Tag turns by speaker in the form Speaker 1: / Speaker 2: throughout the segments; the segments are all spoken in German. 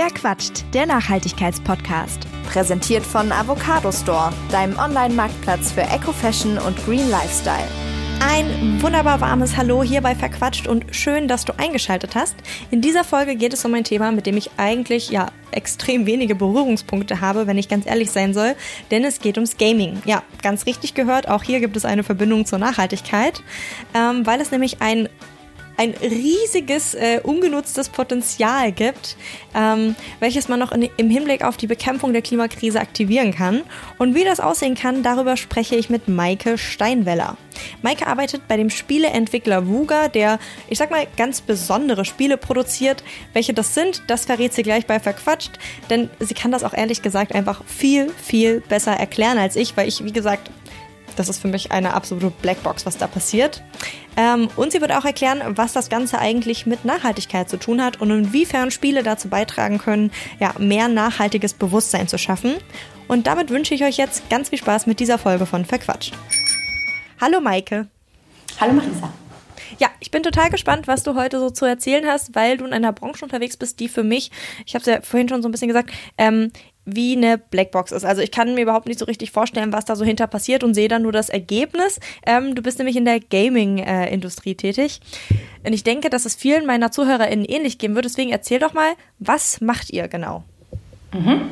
Speaker 1: Wer quatscht? Der Nachhaltigkeitspodcast.
Speaker 2: Präsentiert von Avocado Store, deinem Online-Marktplatz für Eco-Fashion und Green Lifestyle.
Speaker 1: Ein wunderbar warmes Hallo hier bei Verquatscht und schön, dass du eingeschaltet hast. In dieser Folge geht es um ein Thema, mit dem ich eigentlich ja extrem wenige Berührungspunkte habe, wenn ich ganz ehrlich sein soll, denn es geht ums Gaming. Ja, ganz richtig gehört, auch hier gibt es eine Verbindung zur Nachhaltigkeit, ähm, weil es nämlich ein ein riesiges, äh, ungenutztes Potenzial gibt, ähm, welches man noch in, im Hinblick auf die Bekämpfung der Klimakrise aktivieren kann. Und wie das aussehen kann, darüber spreche ich mit Maike Steinweller. Maike arbeitet bei dem Spieleentwickler Wuga, der, ich sag mal, ganz besondere Spiele produziert. Welche das sind, das verrät sie gleich bei Verquatscht, denn sie kann das auch ehrlich gesagt einfach viel, viel besser erklären als ich, weil ich, wie gesagt, das ist für mich eine absolute Blackbox, was da passiert. Ähm, und sie wird auch erklären, was das Ganze eigentlich mit Nachhaltigkeit zu tun hat und inwiefern Spiele dazu beitragen können, ja, mehr nachhaltiges Bewusstsein zu schaffen. Und damit wünsche ich euch jetzt ganz viel Spaß mit dieser Folge von Verquatscht. Hallo Maike.
Speaker 3: Hallo Marisa.
Speaker 1: Ja, ich bin total gespannt, was du heute so zu erzählen hast, weil du in einer Branche unterwegs bist, die für mich, ich habe es ja vorhin schon so ein bisschen gesagt, ähm, wie eine Blackbox ist. Also ich kann mir überhaupt nicht so richtig vorstellen, was da so hinter passiert und sehe dann nur das Ergebnis. Ähm, du bist nämlich in der Gaming-Industrie tätig. Und ich denke, dass es vielen meiner ZuhörerInnen ähnlich gehen wird. Deswegen erzähl doch mal, was macht ihr genau?
Speaker 3: Mhm.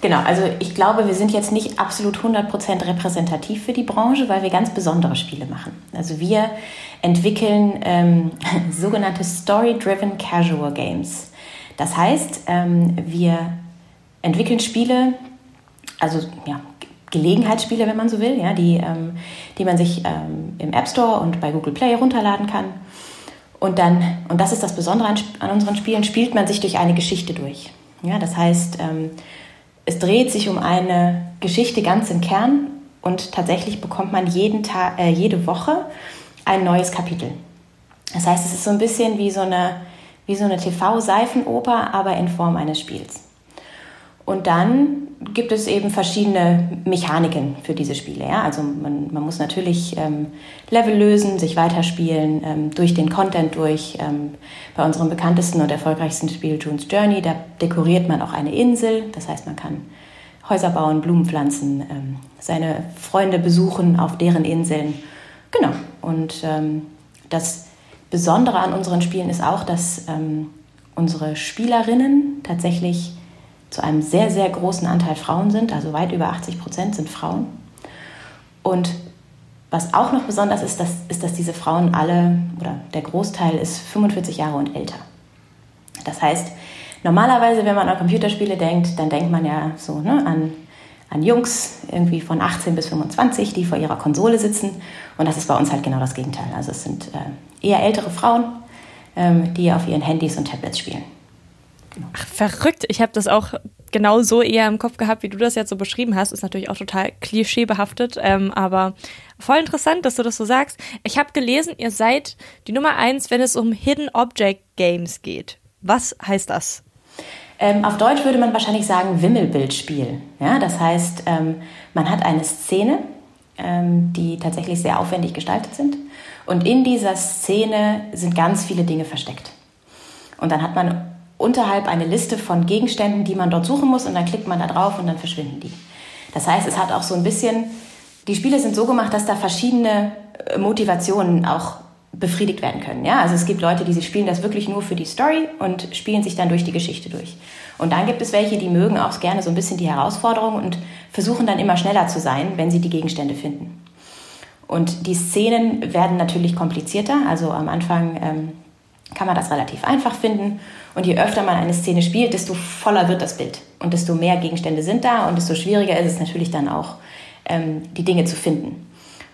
Speaker 3: Genau, also ich glaube, wir sind jetzt nicht absolut 100% repräsentativ für die Branche, weil wir ganz besondere Spiele machen. Also wir entwickeln ähm, sogenannte Story-Driven Casual Games. Das heißt, ähm, wir entwickeln Spiele, also ja, Gelegenheitsspiele, wenn man so will, ja, die, ähm, die man sich ähm, im App Store und bei Google Play runterladen kann. Und dann, und das ist das Besondere an, an unseren Spielen, spielt man sich durch eine Geschichte durch. Ja, das heißt, ähm, es dreht sich um eine Geschichte ganz im Kern und tatsächlich bekommt man jeden Tag, äh, jede Woche ein neues Kapitel. Das heißt, es ist so ein bisschen wie so eine, wie so eine TV-Seifenoper, aber in Form eines Spiels. Und dann gibt es eben verschiedene Mechaniken für diese Spiele. Ja? Also man, man muss natürlich ähm, Level lösen, sich weiterspielen, ähm, durch den Content durch. Ähm, bei unserem bekanntesten und erfolgreichsten Spiel June's Journey, da dekoriert man auch eine Insel. Das heißt, man kann Häuser bauen, Blumen pflanzen, ähm, seine Freunde besuchen auf deren Inseln. Genau. Und ähm, das Besondere an unseren Spielen ist auch, dass ähm, unsere Spielerinnen tatsächlich zu einem sehr, sehr großen Anteil Frauen sind, also weit über 80 Prozent sind Frauen. Und was auch noch besonders ist, dass, ist, dass diese Frauen alle, oder der Großteil ist 45 Jahre und älter. Das heißt, normalerweise, wenn man an Computerspiele denkt, dann denkt man ja so ne, an, an Jungs irgendwie von 18 bis 25, die vor ihrer Konsole sitzen. Und das ist bei uns halt genau das Gegenteil. Also es sind äh, eher ältere Frauen, ähm, die auf ihren Handys und Tablets spielen.
Speaker 1: Ach, verrückt. Ich habe das auch genau so eher im Kopf gehabt, wie du das jetzt so beschrieben hast. Ist natürlich auch total klischeebehaftet, ähm, aber voll interessant, dass du das so sagst. Ich habe gelesen, ihr seid die Nummer eins, wenn es um Hidden Object Games geht. Was heißt das?
Speaker 3: Ähm, auf Deutsch würde man wahrscheinlich sagen Wimmelbildspiel. Ja, das heißt, ähm, man hat eine Szene, ähm, die tatsächlich sehr aufwendig gestaltet sind. Und in dieser Szene sind ganz viele Dinge versteckt. Und dann hat man unterhalb eine Liste von Gegenständen, die man dort suchen muss und dann klickt man da drauf und dann verschwinden die. Das heißt, es hat auch so ein bisschen, die Spiele sind so gemacht, dass da verschiedene äh, Motivationen auch befriedigt werden können. Ja? Also es gibt Leute, die spielen das wirklich nur für die Story und spielen sich dann durch die Geschichte durch. Und dann gibt es welche, die mögen auch gerne so ein bisschen die Herausforderung und versuchen dann immer schneller zu sein, wenn sie die Gegenstände finden. Und die Szenen werden natürlich komplizierter. Also am Anfang ähm, kann man das relativ einfach finden. Und je öfter man eine Szene spielt, desto voller wird das Bild. Und desto mehr Gegenstände sind da und desto schwieriger ist es natürlich dann auch, ähm, die Dinge zu finden.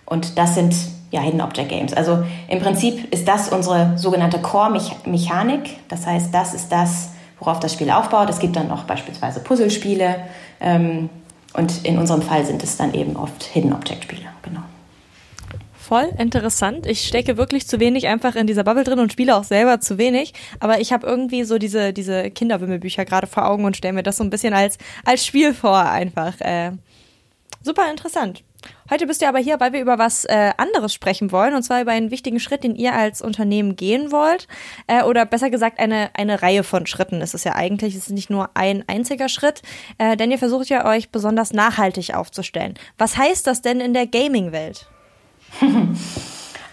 Speaker 3: Und das sind ja Hidden Object Games. Also im Prinzip ist das unsere sogenannte Core-Mechanik. Das heißt, das ist das, worauf das Spiel aufbaut. Es gibt dann auch beispielsweise Puzzlespiele. Ähm, und in unserem Fall sind es dann eben oft Hidden Object Spiele. Genau
Speaker 1: voll interessant. Ich stecke wirklich zu wenig einfach in dieser Bubble drin und spiele auch selber zu wenig. Aber ich habe irgendwie so diese, diese Kinderwimmelbücher gerade vor Augen und stelle mir das so ein bisschen als, als Spiel vor einfach. Äh, super interessant. Heute bist du aber hier, weil wir über was äh, anderes sprechen wollen, und zwar über einen wichtigen Schritt, den ihr als Unternehmen gehen wollt. Äh, oder besser gesagt, eine, eine Reihe von Schritten ist es ja eigentlich. Es ist nicht nur ein einziger Schritt, äh, denn ihr versucht ja euch besonders nachhaltig aufzustellen. Was heißt das denn in der Gaming-Welt?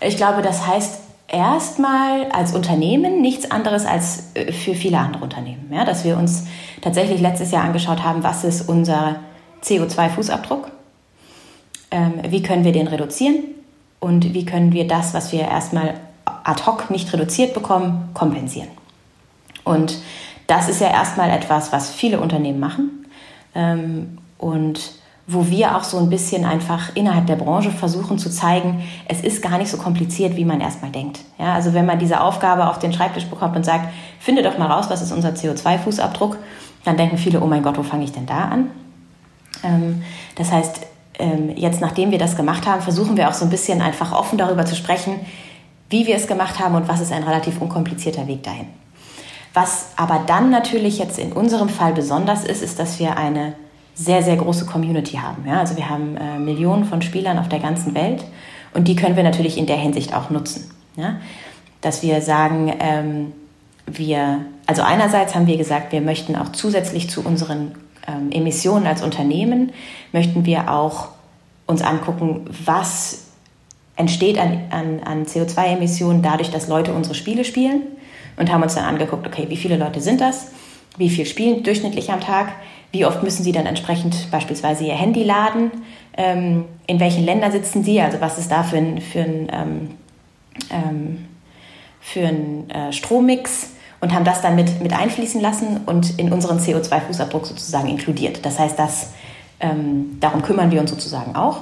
Speaker 3: Ich glaube, das heißt erstmal als Unternehmen nichts anderes als äh, für viele andere Unternehmen. Ja, dass wir uns tatsächlich letztes Jahr angeschaut haben, was ist unser CO2-Fußabdruck ähm, wie können wir den reduzieren und wie können wir das, was wir erstmal ad hoc nicht reduziert bekommen, kompensieren. Und das ist ja erstmal etwas, was viele Unternehmen machen ähm, und wo wir auch so ein bisschen einfach innerhalb der Branche versuchen zu zeigen, es ist gar nicht so kompliziert, wie man erstmal denkt. Ja, also wenn man diese Aufgabe auf den Schreibtisch bekommt und sagt, finde doch mal raus, was ist unser CO2-Fußabdruck, dann denken viele, oh mein Gott, wo fange ich denn da an? Ähm, das heißt, ähm, jetzt, nachdem wir das gemacht haben, versuchen wir auch so ein bisschen einfach offen darüber zu sprechen, wie wir es gemacht haben und was ist ein relativ unkomplizierter Weg dahin. Was aber dann natürlich jetzt in unserem Fall besonders ist, ist, dass wir eine sehr, sehr große Community haben. Ja? Also wir haben äh, Millionen von Spielern auf der ganzen Welt und die können wir natürlich in der Hinsicht auch nutzen. Ja? Dass wir sagen, ähm, wir, also einerseits haben wir gesagt, wir möchten auch zusätzlich zu unseren ähm, Emissionen als Unternehmen möchten wir auch uns angucken, was entsteht an, an, an CO2-Emissionen dadurch, dass Leute unsere Spiele spielen und haben uns dann angeguckt, okay, wie viele Leute sind das? Wie viel spielen durchschnittlich am Tag? Wie oft müssen sie dann entsprechend beispielsweise ihr Handy laden? Ähm, in welchen Ländern sitzen sie? Also was ist da für ein, für ein, ähm, ähm, für ein äh, Strommix? und haben das dann mit, mit einfließen lassen und in unseren CO2-Fußabdruck sozusagen inkludiert. Das heißt, das, ähm, darum kümmern wir uns sozusagen auch.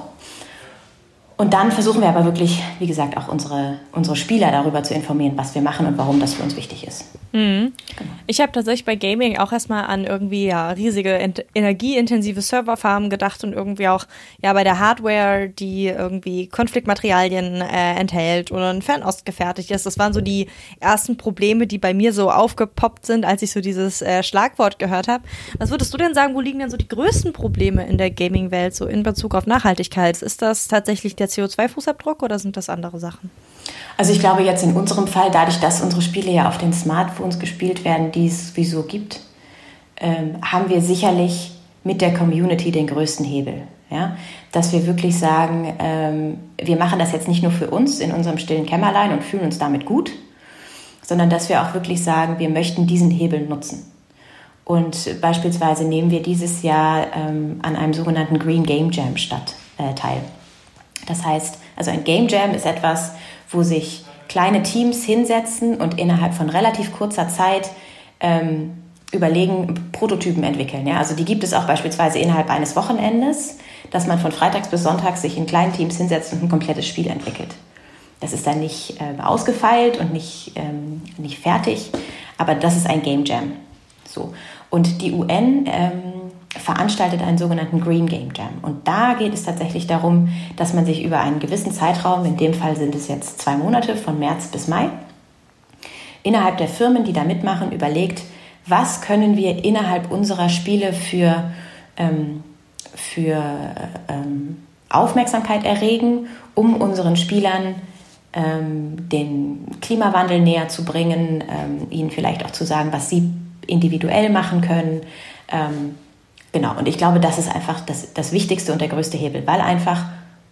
Speaker 3: Und dann versuchen wir aber wirklich, wie gesagt, auch unsere, unsere Spieler darüber zu informieren, was wir machen und warum das für uns wichtig ist.
Speaker 1: Mhm. Genau. Ich habe tatsächlich bei Gaming auch erstmal an irgendwie ja, riesige energieintensive Serverfarmen gedacht und irgendwie auch ja bei der Hardware, die irgendwie Konfliktmaterialien äh, enthält oder ein Fernost gefertigt ist. Das waren so die ersten Probleme, die bei mir so aufgepoppt sind, als ich so dieses äh, Schlagwort gehört habe. Was würdest du denn sagen, wo liegen denn so die größten Probleme in der Gaming-Welt so in Bezug auf Nachhaltigkeit? Ist das tatsächlich der CO2-Fußabdruck oder sind das andere Sachen?
Speaker 3: Also ich glaube jetzt in unserem Fall, dadurch, dass unsere Spiele ja auf den Smartphones gespielt werden, die es sowieso gibt, ähm, haben wir sicherlich mit der Community den größten Hebel. Ja? Dass wir wirklich sagen, ähm, wir machen das jetzt nicht nur für uns in unserem stillen Kämmerlein und fühlen uns damit gut, sondern dass wir auch wirklich sagen, wir möchten diesen Hebel nutzen. Und beispielsweise nehmen wir dieses Jahr ähm, an einem sogenannten Green Game Jam statt, äh, teil. Das heißt, also ein Game Jam ist etwas, wo sich kleine Teams hinsetzen und innerhalb von relativ kurzer Zeit ähm, überlegen, Prototypen entwickeln. Ja? Also die gibt es auch beispielsweise innerhalb eines Wochenendes, dass man von Freitags bis Sonntags sich in kleinen Teams hinsetzt und ein komplettes Spiel entwickelt. Das ist dann nicht äh, ausgefeilt und nicht, ähm, nicht fertig, aber das ist ein Game Jam. So. Und die UN ähm, veranstaltet einen sogenannten Green Game Jam. Und da geht es tatsächlich darum, dass man sich über einen gewissen Zeitraum, in dem Fall sind es jetzt zwei Monate, von März bis Mai, innerhalb der Firmen, die da mitmachen, überlegt, was können wir innerhalb unserer Spiele für, ähm, für ähm, Aufmerksamkeit erregen, um unseren Spielern ähm, den Klimawandel näher zu bringen, ähm, ihnen vielleicht auch zu sagen, was sie individuell machen können, ähm, Genau, und ich glaube, das ist einfach das, das Wichtigste und der größte Hebel, weil einfach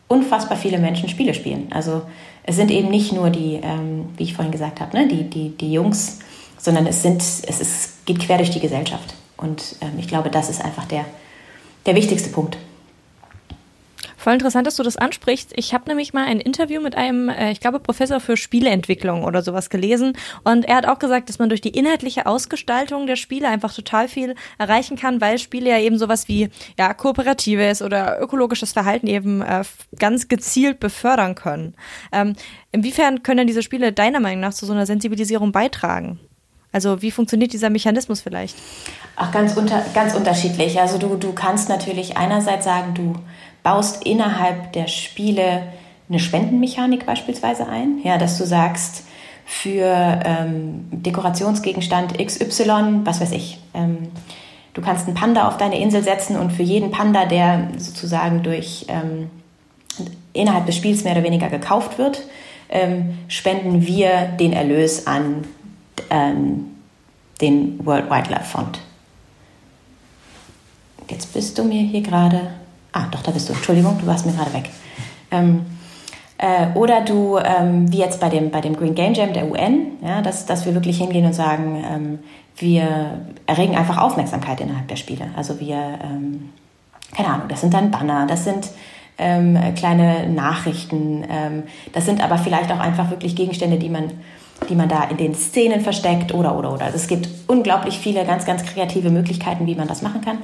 Speaker 3: unfassbar viele Menschen Spiele spielen. Also es sind eben nicht nur die, ähm, wie ich vorhin gesagt habe, ne, die, die, die Jungs, sondern es, sind, es ist, geht quer durch die Gesellschaft. Und ähm, ich glaube, das ist einfach der, der wichtigste Punkt.
Speaker 1: Voll interessant, dass du das ansprichst. Ich habe nämlich mal ein Interview mit einem, äh, ich glaube, Professor für Spieleentwicklung oder sowas gelesen. Und er hat auch gesagt, dass man durch die inhaltliche Ausgestaltung der Spiele einfach total viel erreichen kann, weil Spiele ja eben sowas wie ja, kooperatives oder ökologisches Verhalten eben äh, ganz gezielt befördern können. Ähm, inwiefern können diese Spiele deiner Meinung nach zu so einer Sensibilisierung beitragen? Also wie funktioniert dieser Mechanismus vielleicht?
Speaker 3: Ach, ganz, unter, ganz unterschiedlich. Also du, du kannst natürlich einerseits sagen, du baust innerhalb der Spiele eine Spendenmechanik beispielsweise ein, ja, dass du sagst, für ähm, Dekorationsgegenstand XY, was weiß ich, ähm, du kannst einen Panda auf deine Insel setzen und für jeden Panda, der sozusagen durch, ähm, innerhalb des Spiels mehr oder weniger gekauft wird, ähm, spenden wir den Erlös an ähm, den World Wildlife Fund. Jetzt bist du mir hier gerade. Ah, doch, da bist du. Entschuldigung, du warst mir gerade weg. Ähm, äh, oder du, ähm, wie jetzt bei dem, bei dem Green Game Jam der UN, ja, dass, dass wir wirklich hingehen und sagen, ähm, wir erregen einfach Aufmerksamkeit innerhalb der Spiele. Also wir, ähm, keine Ahnung, das sind dann Banner, das sind ähm, kleine Nachrichten. Ähm, das sind aber vielleicht auch einfach wirklich Gegenstände, die man, die man da in den Szenen versteckt oder, oder, oder. Also es gibt unglaublich viele ganz, ganz kreative Möglichkeiten, wie man das machen kann,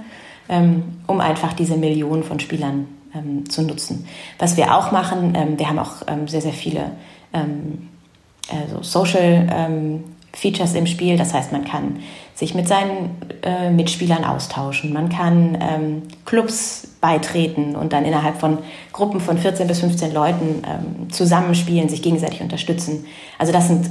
Speaker 3: um einfach diese Millionen von Spielern ähm, zu nutzen. Was wir auch machen, ähm, wir haben auch ähm, sehr, sehr viele also Social Features im Spiel. Das heißt, man kann sich mit seinen äh, Mitspielern austauschen. Man kann ähm, Clubs beitreten und dann innerhalb von Gruppen von 14 bis 15 Leuten ähm, zusammenspielen, sich gegenseitig unterstützen. Also das sind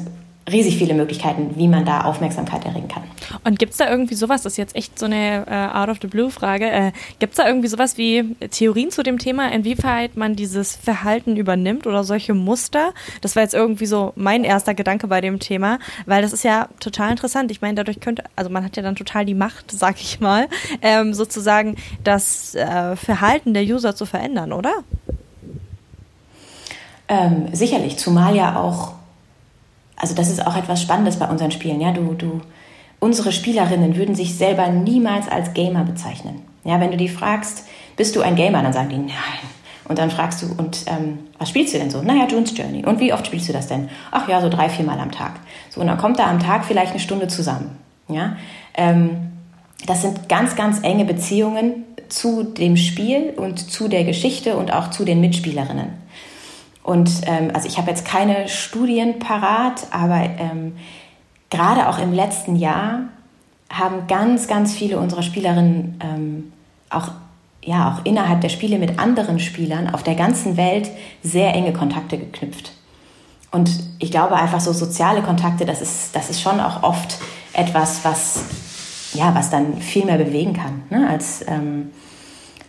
Speaker 3: riesig viele Möglichkeiten, wie man da Aufmerksamkeit erregen kann.
Speaker 1: Und gibt es da irgendwie sowas, das ist jetzt echt so eine äh, Out-of-the-Blue-Frage, äh, gibt es da irgendwie sowas wie Theorien zu dem Thema, inwieweit man dieses Verhalten übernimmt oder solche Muster? Das war jetzt irgendwie so mein erster Gedanke bei dem Thema, weil das ist ja total interessant. Ich meine, dadurch könnte, also man hat ja dann total die Macht, sag ich mal, ähm, sozusagen das äh, Verhalten der User zu verändern, oder?
Speaker 3: Ähm, sicherlich, zumal ja auch also das ist auch etwas Spannendes bei unseren Spielen. Ja, du, du, unsere Spielerinnen würden sich selber niemals als Gamer bezeichnen. Ja, wenn du die fragst, bist du ein Gamer, dann sagen die nein. Und dann fragst du, und ähm, was spielst du denn so? Naja, June's Journey. Und wie oft spielst du das denn? Ach ja, so drei, vier Mal am Tag. So, und dann kommt da am Tag vielleicht eine Stunde zusammen. Ja, ähm, das sind ganz, ganz enge Beziehungen zu dem Spiel und zu der Geschichte und auch zu den Mitspielerinnen. Und ähm, also ich habe jetzt keine Studien parat, aber ähm, gerade auch im letzten Jahr haben ganz, ganz viele unserer Spielerinnen ähm, auch, ja, auch innerhalb der Spiele mit anderen Spielern auf der ganzen Welt sehr enge Kontakte geknüpft. Und ich glaube einfach so soziale Kontakte, das ist, das ist schon auch oft etwas, was, ja, was dann viel mehr bewegen kann, ne, als ähm,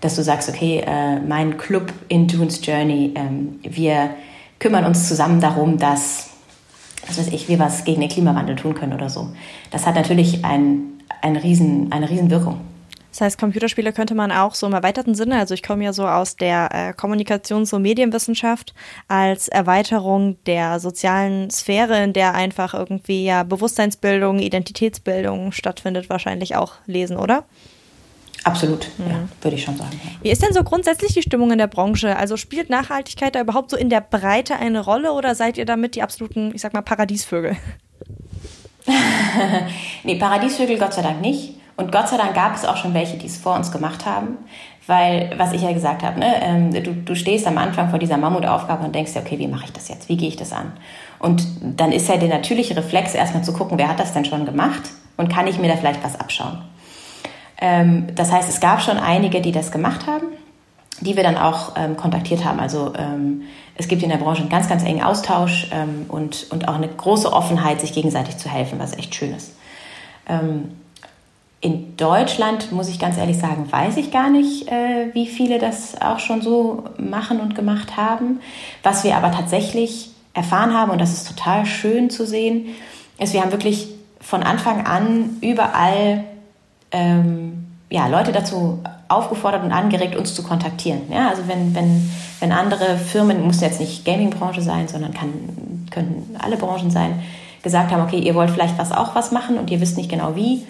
Speaker 3: dass du sagst, okay, äh, mein Club in Dunes Journey, ähm, wir kümmern uns zusammen darum, dass, was weiß ich, wir was gegen den Klimawandel tun können oder so. Das hat natürlich ein, ein Riesen, eine Riesenwirkung.
Speaker 1: Das heißt, Computerspiele könnte man auch so im erweiterten Sinne, also ich komme ja so aus der äh, Kommunikations- und Medienwissenschaft, als Erweiterung der sozialen Sphäre, in der einfach irgendwie ja Bewusstseinsbildung, Identitätsbildung stattfindet, wahrscheinlich auch lesen, oder?
Speaker 3: Absolut, mhm. ja, würde ich schon sagen. Ja.
Speaker 1: Wie ist denn so grundsätzlich die Stimmung in der Branche? Also spielt Nachhaltigkeit da überhaupt so in der Breite eine Rolle oder seid ihr damit die absoluten, ich sag mal, Paradiesvögel?
Speaker 3: nee, Paradiesvögel Gott sei Dank nicht. Und Gott sei Dank gab es auch schon welche, die es vor uns gemacht haben. Weil, was ich ja gesagt habe, ne, ähm, du, du stehst am Anfang vor dieser Mammutaufgabe und denkst dir, okay, wie mache ich das jetzt? Wie gehe ich das an? Und dann ist ja der natürliche Reflex, erstmal zu gucken, wer hat das denn schon gemacht und kann ich mir da vielleicht was abschauen? Ähm, das heißt, es gab schon einige, die das gemacht haben, die wir dann auch ähm, kontaktiert haben. Also ähm, es gibt in der Branche einen ganz, ganz engen Austausch ähm, und, und auch eine große Offenheit, sich gegenseitig zu helfen, was echt schön ist. Ähm, in Deutschland, muss ich ganz ehrlich sagen, weiß ich gar nicht, äh, wie viele das auch schon so machen und gemacht haben. Was wir aber tatsächlich erfahren haben, und das ist total schön zu sehen, ist, wir haben wirklich von Anfang an überall ja, Leute dazu aufgefordert und angeregt, uns zu kontaktieren. Ja, also wenn, wenn, wenn andere Firmen, muss jetzt nicht Gaming-Branche sein, sondern kann, können alle Branchen sein, gesagt haben, okay, ihr wollt vielleicht was auch was machen und ihr wisst nicht genau wie,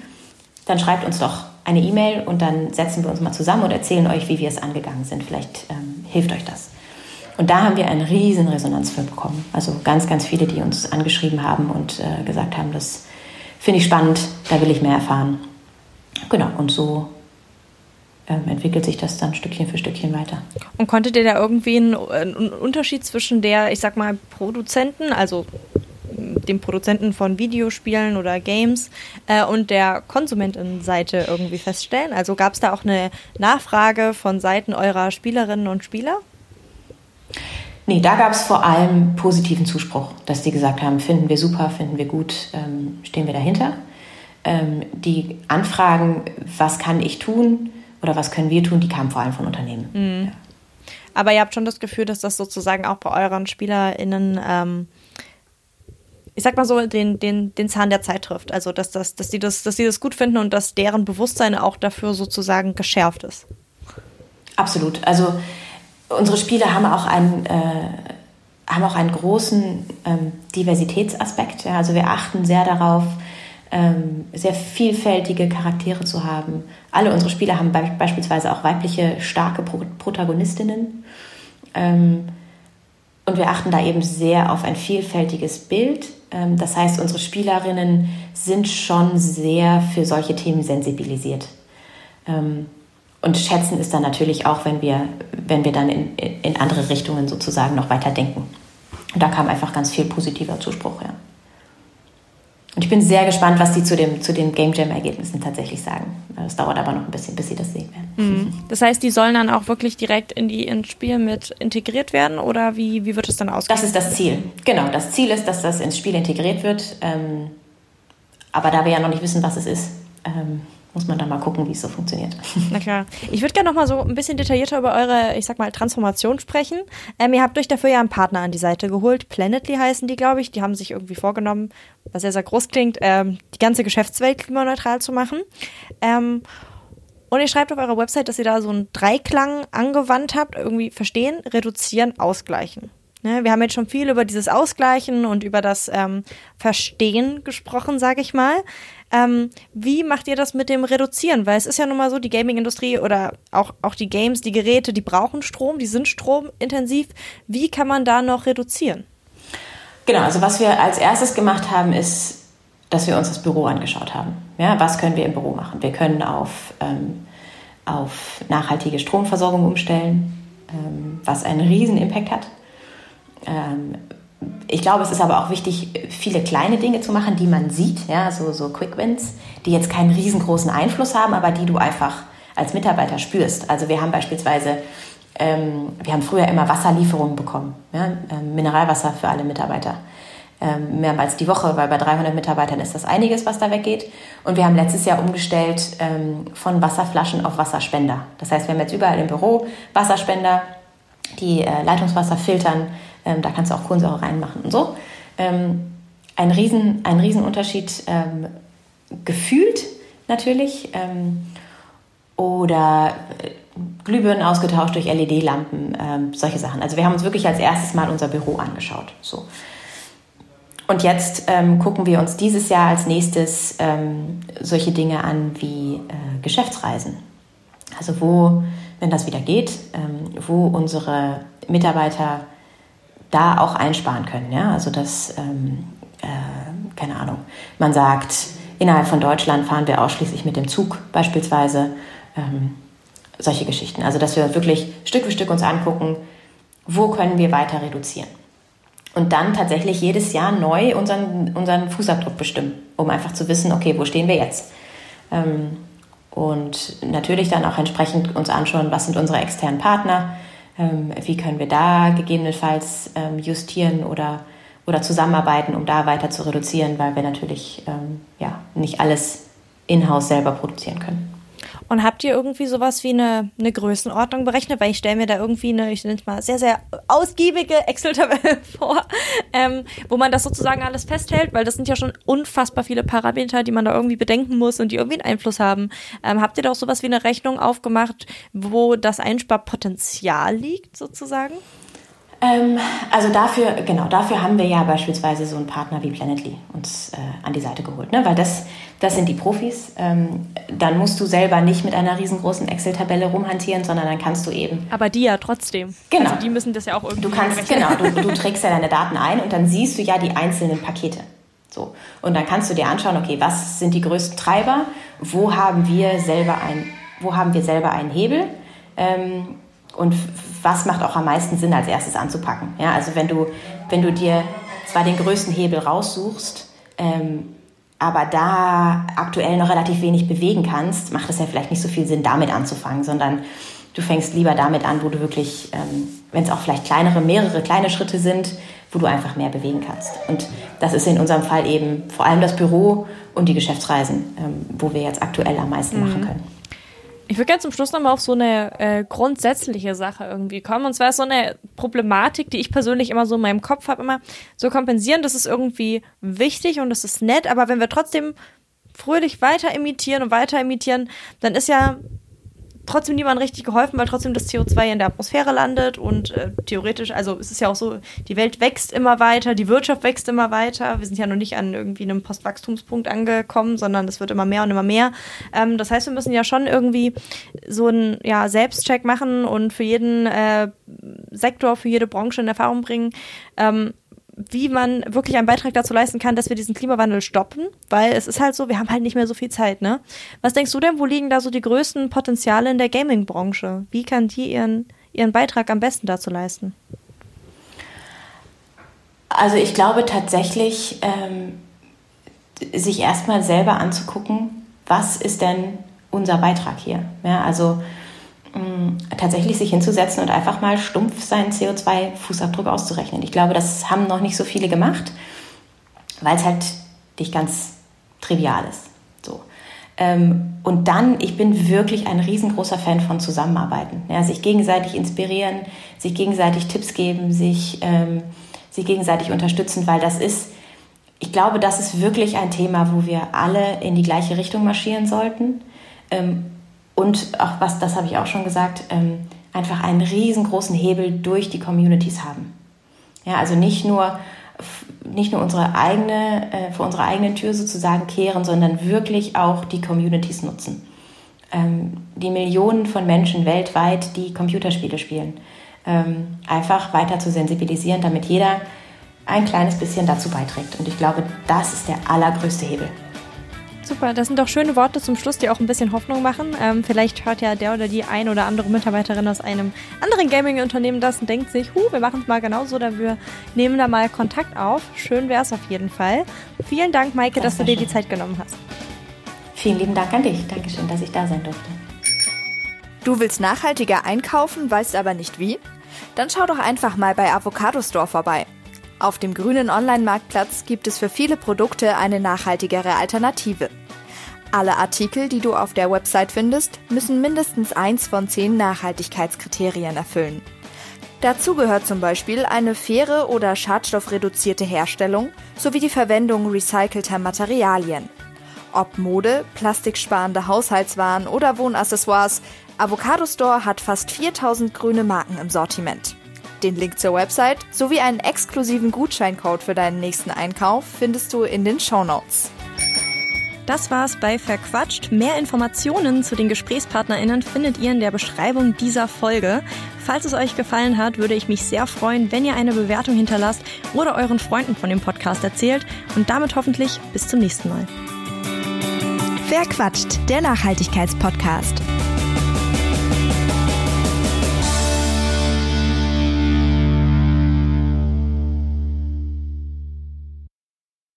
Speaker 3: dann schreibt uns doch eine E-Mail und dann setzen wir uns mal zusammen und erzählen euch, wie wir es angegangen sind. Vielleicht ähm, hilft euch das. Und da haben wir eine riesen Resonanz für bekommen. Also ganz, ganz viele, die uns angeschrieben haben und äh, gesagt haben, das finde ich spannend, da will ich mehr erfahren. Genau, und so ähm, entwickelt sich das dann Stückchen für Stückchen weiter.
Speaker 1: Und konntet ihr da irgendwie einen, einen Unterschied zwischen der, ich sag mal, Produzenten, also dem Produzenten von Videospielen oder Games äh, und der Konsumentenseite irgendwie feststellen? Also gab es da auch eine Nachfrage von Seiten eurer Spielerinnen und Spieler?
Speaker 3: Nee, da gab es vor allem positiven Zuspruch, dass die gesagt haben, finden wir super, finden wir gut, ähm, stehen wir dahinter ähm, die Anfragen, was kann ich tun oder was können wir tun, die kamen vor allem von Unternehmen. Mhm. Ja.
Speaker 1: Aber ihr habt schon das Gefühl, dass das sozusagen auch bei euren SpielerInnen, ähm, ich sag mal so, den, den, den Zahn der Zeit trifft. Also, dass, das, dass, die das, dass die das gut finden und dass deren Bewusstsein auch dafür sozusagen geschärft ist.
Speaker 3: Absolut. Also, unsere Spieler haben auch einen, äh, haben auch einen großen ähm, Diversitätsaspekt. Ja? Also, wir achten sehr darauf, ähm, sehr vielfältige Charaktere zu haben. Alle unsere Spieler haben be beispielsweise auch weibliche, starke Pro Protagonistinnen. Ähm, und wir achten da eben sehr auf ein vielfältiges Bild. Ähm, das heißt, unsere Spielerinnen sind schon sehr für solche Themen sensibilisiert. Ähm, und schätzen es dann natürlich auch, wenn wir, wenn wir dann in, in andere Richtungen sozusagen noch weiter denken. Und da kam einfach ganz viel positiver Zuspruch, ja. Und ich bin sehr gespannt, was die zu, dem, zu den Game Jam-Ergebnissen tatsächlich sagen. Es dauert aber noch ein bisschen, bis sie das sehen werden.
Speaker 1: Mhm. Das heißt, die sollen dann auch wirklich direkt in die ins Spiel mit integriert werden oder wie, wie wird es dann aussehen?
Speaker 3: Das ist das Ziel. Genau, das Ziel ist, dass das ins Spiel integriert wird. Ähm, aber da wir ja noch nicht wissen, was es ist, ähm, muss man dann mal gucken, wie es so funktioniert.
Speaker 1: Na klar. Ich würde gerne noch mal so ein bisschen detaillierter über eure, ich sag mal, Transformation sprechen. Ähm, ihr habt euch dafür ja einen Partner an die Seite geholt. Planetly heißen die, glaube ich. Die haben sich irgendwie vorgenommen, was sehr, sehr groß klingt, ähm, die ganze Geschäftswelt klimaneutral zu machen. Ähm, und ihr schreibt auf eurer Website, dass ihr da so einen Dreiklang angewandt habt. Irgendwie verstehen, reduzieren, ausgleichen. Ne, wir haben jetzt schon viel über dieses Ausgleichen und über das ähm, Verstehen gesprochen, sage ich mal. Ähm, wie macht ihr das mit dem Reduzieren? Weil es ist ja nun mal so, die Gaming-Industrie oder auch, auch die Games, die Geräte, die brauchen Strom, die sind stromintensiv. Wie kann man da noch reduzieren?
Speaker 3: Genau, also was wir als erstes gemacht haben, ist, dass wir uns das Büro angeschaut haben. Ja, was können wir im Büro machen? Wir können auf, ähm, auf nachhaltige Stromversorgung umstellen, ähm, was einen riesen Impact hat. Ich glaube, es ist aber auch wichtig, viele kleine Dinge zu machen, die man sieht, ja, so, so Quick Wins, die jetzt keinen riesengroßen Einfluss haben, aber die du einfach als Mitarbeiter spürst. Also wir haben beispielsweise, ähm, wir haben früher immer Wasserlieferungen bekommen, ja, ähm, Mineralwasser für alle Mitarbeiter. Ähm, mehrmals die Woche, weil bei 300 Mitarbeitern ist das einiges, was da weggeht. Und wir haben letztes Jahr umgestellt ähm, von Wasserflaschen auf Wasserspender. Das heißt, wir haben jetzt überall im Büro Wasserspender, die äh, Leitungswasser filtern, ähm, da kannst du auch Kohlensäure reinmachen und so. Ähm, ein, riesen, ein Riesenunterschied ähm, gefühlt natürlich. Ähm, oder äh, Glühbirnen ausgetauscht durch LED-Lampen, ähm, solche Sachen. Also wir haben uns wirklich als erstes Mal unser Büro angeschaut. So. Und jetzt ähm, gucken wir uns dieses Jahr als nächstes ähm, solche Dinge an wie äh, Geschäftsreisen. Also wo, wenn das wieder geht, ähm, wo unsere Mitarbeiter da auch einsparen können. Ja? Also dass, ähm, äh, keine Ahnung, man sagt, innerhalb von Deutschland fahren wir ausschließlich mit dem Zug beispielsweise. Ähm, solche Geschichten. Also dass wir wirklich Stück für Stück uns angucken, wo können wir weiter reduzieren. Und dann tatsächlich jedes Jahr neu unseren, unseren Fußabdruck bestimmen, um einfach zu wissen, okay, wo stehen wir jetzt? Ähm, und natürlich dann auch entsprechend uns anschauen, was sind unsere externen Partner, wie können wir da gegebenenfalls ähm, justieren oder, oder zusammenarbeiten, um da weiter zu reduzieren, weil wir natürlich ähm, ja, nicht alles in-house selber produzieren können.
Speaker 1: Und habt ihr irgendwie sowas wie eine, eine Größenordnung berechnet? Weil ich stelle mir da irgendwie eine, ich nenne es mal, sehr, sehr ausgiebige Excel-Tabelle vor, ähm, wo man das sozusagen alles festhält, weil das sind ja schon unfassbar viele Parameter, die man da irgendwie bedenken muss und die irgendwie einen Einfluss haben. Ähm, habt ihr da auch sowas wie eine Rechnung aufgemacht, wo das Einsparpotenzial liegt, sozusagen?
Speaker 3: Ähm, also dafür, genau, dafür haben wir ja beispielsweise so einen Partner wie Planetly uns äh, an die Seite geholt, ne? weil das, das sind die Profis. Ähm, dann musst du selber nicht mit einer riesengroßen Excel-Tabelle rumhantieren, sondern dann kannst du eben.
Speaker 1: Aber die ja trotzdem.
Speaker 3: Genau.
Speaker 1: Also die müssen das ja auch irgendwie.
Speaker 3: Du kannst, genau, du, du trägst ja deine Daten ein und dann siehst du ja die einzelnen Pakete. So. Und dann kannst du dir anschauen, okay, was sind die größten Treiber? Wo haben wir selber ein, wo haben wir selber einen Hebel? Ähm, und was macht auch am meisten Sinn, als erstes anzupacken. Ja, also wenn du, wenn du dir zwar den größten Hebel raussuchst, ähm, aber da aktuell noch relativ wenig bewegen kannst, macht es ja vielleicht nicht so viel Sinn, damit anzufangen, sondern du fängst lieber damit an, wo du wirklich, ähm, wenn es auch vielleicht kleinere, mehrere kleine Schritte sind, wo du einfach mehr bewegen kannst. Und das ist in unserem Fall eben vor allem das Büro und die Geschäftsreisen, ähm, wo wir jetzt aktuell am meisten mhm. machen können.
Speaker 1: Ich würde gerne zum Schluss nochmal auf so eine äh, grundsätzliche Sache irgendwie kommen. Und zwar ist so eine Problematik, die ich persönlich immer so in meinem Kopf habe, immer so kompensieren, das ist irgendwie wichtig und das ist nett, aber wenn wir trotzdem fröhlich weiter imitieren und weiter imitieren, dann ist ja trotzdem niemand richtig geholfen, weil trotzdem das CO2 in der Atmosphäre landet und äh, theoretisch, also es ist ja auch so, die Welt wächst immer weiter, die Wirtschaft wächst immer weiter. Wir sind ja noch nicht an irgendwie einem Postwachstumspunkt angekommen, sondern es wird immer mehr und immer mehr. Ähm, das heißt, wir müssen ja schon irgendwie so einen ja, Selbstcheck machen und für jeden äh, Sektor, für jede Branche in Erfahrung bringen. Ähm, wie man wirklich einen Beitrag dazu leisten kann, dass wir diesen Klimawandel stoppen, weil es ist halt so, wir haben halt nicht mehr so viel Zeit, ne? Was denkst du denn, wo liegen da so die größten Potenziale in der Gaming-Branche? Wie kann die ihren, ihren Beitrag am besten dazu leisten?
Speaker 3: Also ich glaube tatsächlich, ähm, sich erstmal selber anzugucken, was ist denn unser Beitrag hier? Ja, also tatsächlich sich hinzusetzen und einfach mal stumpf seinen CO2-Fußabdruck auszurechnen. Ich glaube, das haben noch nicht so viele gemacht, weil es halt nicht ganz trivial ist. So. Ähm, und dann, ich bin wirklich ein riesengroßer Fan von Zusammenarbeiten. Ja, sich gegenseitig inspirieren, sich gegenseitig Tipps geben, sich, ähm, sich gegenseitig unterstützen, weil das ist, ich glaube, das ist wirklich ein Thema, wo wir alle in die gleiche Richtung marschieren sollten. Ähm, und auch was, das habe ich auch schon gesagt, ähm, einfach einen riesengroßen Hebel durch die Communities haben. Ja, also nicht nur, nicht nur unsere eigene, äh, vor unserer eigenen Tür sozusagen kehren, sondern wirklich auch die Communities nutzen. Ähm, die Millionen von Menschen weltweit, die Computerspiele spielen, ähm, einfach weiter zu sensibilisieren, damit jeder ein kleines bisschen dazu beiträgt. Und ich glaube, das ist der allergrößte Hebel.
Speaker 1: Super, das sind doch schöne Worte zum Schluss, die auch ein bisschen Hoffnung machen. Ähm, vielleicht hört ja der oder die ein oder andere Mitarbeiterin aus einem anderen Gaming-Unternehmen das und denkt sich, huh, wir machen es mal genauso oder wir nehmen da mal Kontakt auf. Schön wäre es auf jeden Fall. Vielen Dank, Maike, das dass du dir die Zeit genommen hast.
Speaker 3: Vielen lieben Dank an dich. Dankeschön, dass ich da sein durfte.
Speaker 2: Du willst nachhaltiger einkaufen, weißt aber nicht wie? Dann schau doch einfach mal bei Avocado Store vorbei. Auf dem grünen Online-Marktplatz gibt es für viele Produkte eine nachhaltigere Alternative. Alle Artikel, die du auf der Website findest, müssen mindestens eins von zehn Nachhaltigkeitskriterien erfüllen. Dazu gehört zum Beispiel eine faire oder schadstoffreduzierte Herstellung sowie die Verwendung recycelter Materialien. Ob Mode, plastiksparende Haushaltswaren oder Wohnaccessoires, Avocado Store hat fast 4000 grüne Marken im Sortiment. Den Link zur Website sowie einen exklusiven Gutscheincode für deinen nächsten Einkauf findest du in den Show Notes.
Speaker 1: Das war's bei Verquatscht. Mehr Informationen zu den GesprächspartnerInnen findet ihr in der Beschreibung dieser Folge. Falls es euch gefallen hat, würde ich mich sehr freuen, wenn ihr eine Bewertung hinterlasst oder euren Freunden von dem Podcast erzählt und damit hoffentlich bis zum nächsten Mal.
Speaker 2: Verquatscht, der Nachhaltigkeitspodcast.